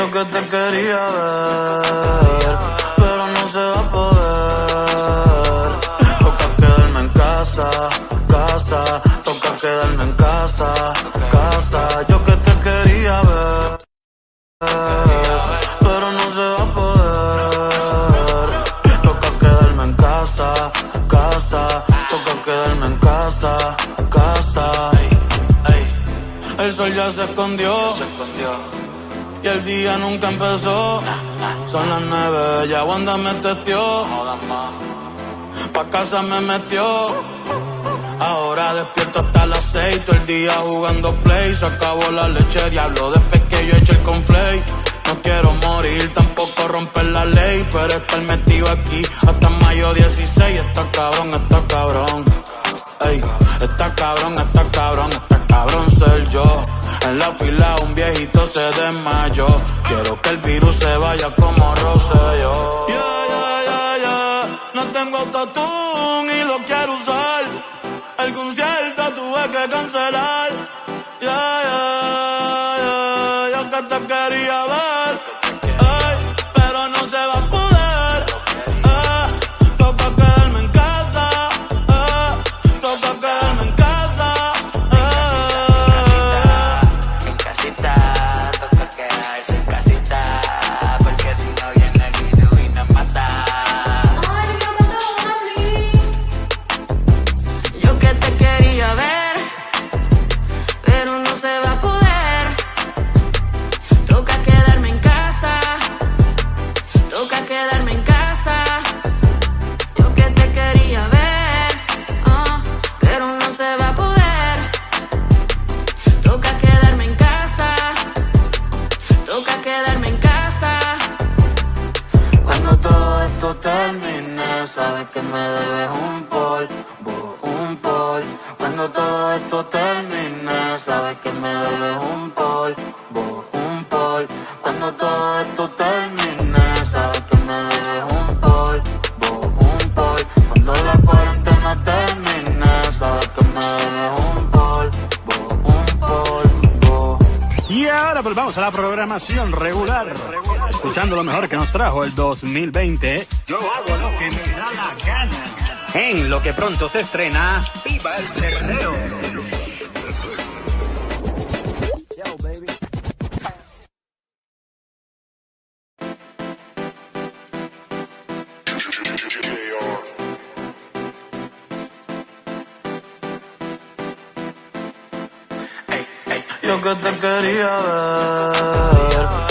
Yo que te quería ver, pero no se va a poder. Toca quedarme en casa, casa, toca quedarme en casa, casa. Yo que te quería ver, pero no se va a poder. Toca quedarme en casa, casa, toca quedarme en casa, casa. El sol ya se escondió. Y el día nunca empezó. Son las nueve, ya Wanda me testió. Pa' casa me metió. Ahora despierto hasta las seis, todo el día jugando play. Se acabó la leche, diablo, después que yo eché el conflay. No quiero morir, tampoco romper la ley, pero estar metido aquí hasta mayo 16. Está cabrón, está cabrón. Ey, está cabrón, está de mayo. Quiero que el virus se vaya como Rosselló. Yeah, yeah, yeah, yeah. No tengo autotune y lo quiero usar. El concierto tuve que cancelar. Yeah, yeah, yeah. Yo que te quería ver sabes que me debes un polvo, un polvo. Cuando todo esto termine, sabes que me debes un polvo, Y ahora pues vamos a la programación regular. Escuchando lo mejor que nos trajo el 2020. Yo hago lo que me da la gana. En lo que pronto se estrena, ¡Viva el Cerreo! Yo que te quería ver,